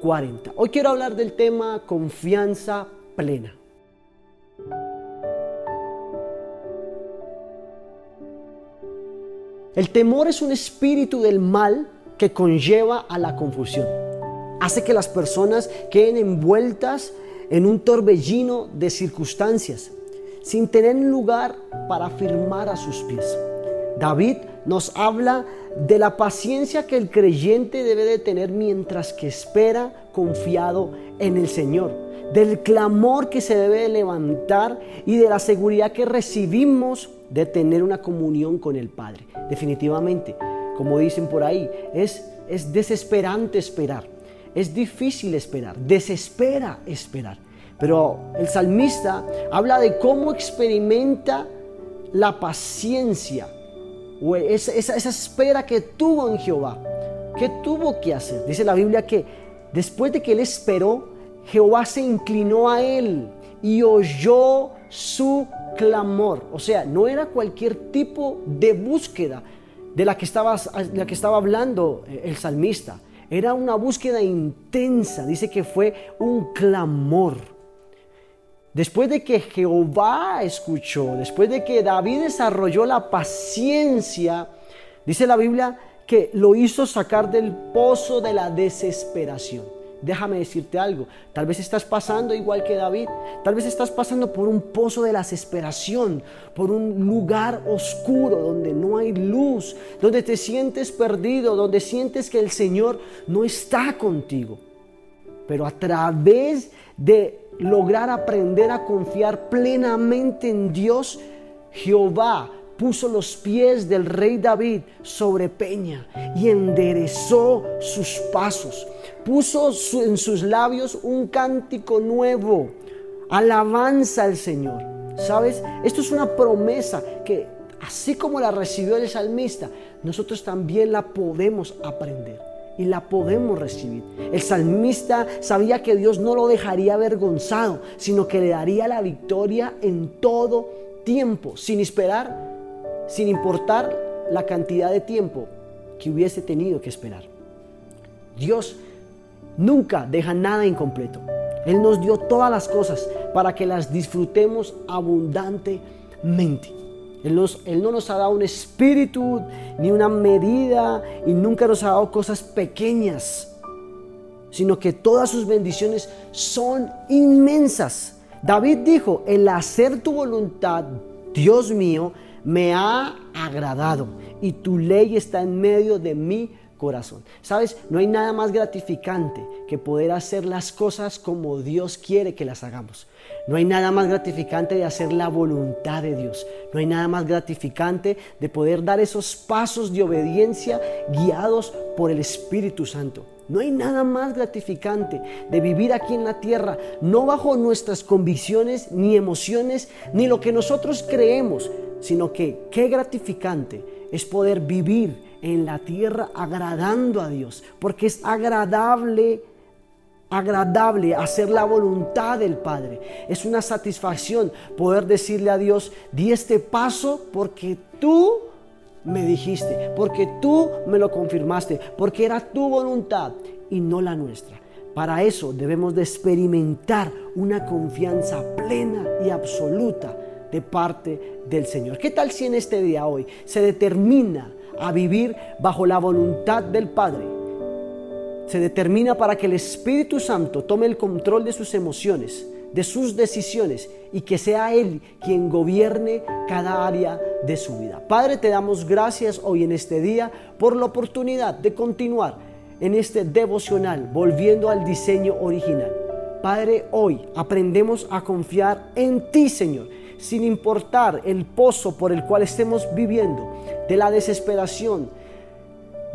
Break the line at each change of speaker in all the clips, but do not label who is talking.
40. Hoy quiero hablar del tema confianza plena. El temor es un espíritu del mal que conlleva a la confusión. Hace que las personas queden envueltas en un torbellino de circunstancias, sin tener lugar para firmar a sus pies. David nos habla de la paciencia que el creyente debe de tener mientras que espera confiado en el Señor, del clamor que se debe de levantar y de la seguridad que recibimos de tener una comunión con el Padre. Definitivamente, como dicen por ahí, es, es desesperante esperar, es difícil esperar, desespera esperar. Pero el salmista habla de cómo experimenta la paciencia esa, espera que tuvo en Jehová. ¿Qué tuvo que hacer? Dice la Biblia que después de que él esperó, Jehová se inclinó a él y oyó su clamor. O sea, no era cualquier tipo de búsqueda de la que estaba, la que estaba hablando el salmista. Era una búsqueda intensa. Dice que fue un clamor. Después de que Jehová escuchó, después de que David desarrolló la paciencia, dice la Biblia que lo hizo sacar del pozo de la desesperación. Déjame decirte algo, tal vez estás pasando igual que David, tal vez estás pasando por un pozo de la desesperación, por un lugar oscuro donde no hay luz, donde te sientes perdido, donde sientes que el Señor no está contigo. Pero a través de lograr aprender a confiar plenamente en Dios, Jehová puso los pies del rey David sobre peña y enderezó sus pasos. Puso en sus labios un cántico nuevo, alabanza al Señor. ¿Sabes? Esto es una promesa que así como la recibió el salmista, nosotros también la podemos aprender y la podemos recibir. El salmista sabía que Dios no lo dejaría avergonzado, sino que le daría la victoria en todo tiempo, sin esperar, sin importar la cantidad de tiempo que hubiese tenido que esperar. Dios nunca deja nada incompleto. Él nos dio todas las cosas para que las disfrutemos abundantemente. Él, no nos ha dado un espíritu ni una medida y nunca nos ha dado cosas pequeñas, sino que todas sus bendiciones son inmensas. David dijo, el hacer tu voluntad, Dios mío, me ha agradado y tu ley está en medio de mi corazón. Sabes, no hay nada más gratificante que poder hacer las cosas como Dios quiere que las hagamos. No hay nada más gratificante de hacer la voluntad de Dios. No hay nada más gratificante de poder dar esos pasos de obediencia guiados por el Espíritu Santo. No hay nada más gratificante de vivir aquí en la tierra, no bajo nuestras convicciones, ni emociones, ni lo que nosotros creemos, sino que qué gratificante es poder vivir en la tierra agradando a Dios, porque es agradable agradable hacer la voluntad del Padre. Es una satisfacción poder decirle a Dios, di este paso porque tú me dijiste, porque tú me lo confirmaste, porque era tu voluntad y no la nuestra. Para eso debemos de experimentar una confianza plena y absoluta de parte del Señor. ¿Qué tal si en este día hoy se determina a vivir bajo la voluntad del Padre. Se determina para que el Espíritu Santo tome el control de sus emociones, de sus decisiones y que sea Él quien gobierne cada área de su vida. Padre, te damos gracias hoy en este día por la oportunidad de continuar en este devocional, volviendo al diseño original. Padre, hoy aprendemos a confiar en ti, Señor sin importar el pozo por el cual estemos viviendo, de la desesperación,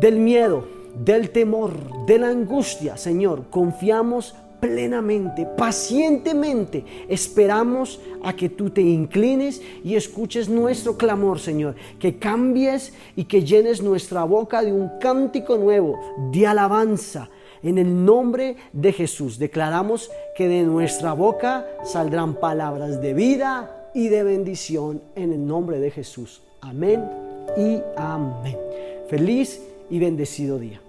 del miedo, del temor, de la angustia, Señor, confiamos plenamente, pacientemente, esperamos a que tú te inclines y escuches nuestro clamor, Señor, que cambies y que llenes nuestra boca de un cántico nuevo, de alabanza. En el nombre de Jesús declaramos que de nuestra boca saldrán palabras de vida y de bendición en el nombre de Jesús. Amén y amén. Feliz y bendecido día.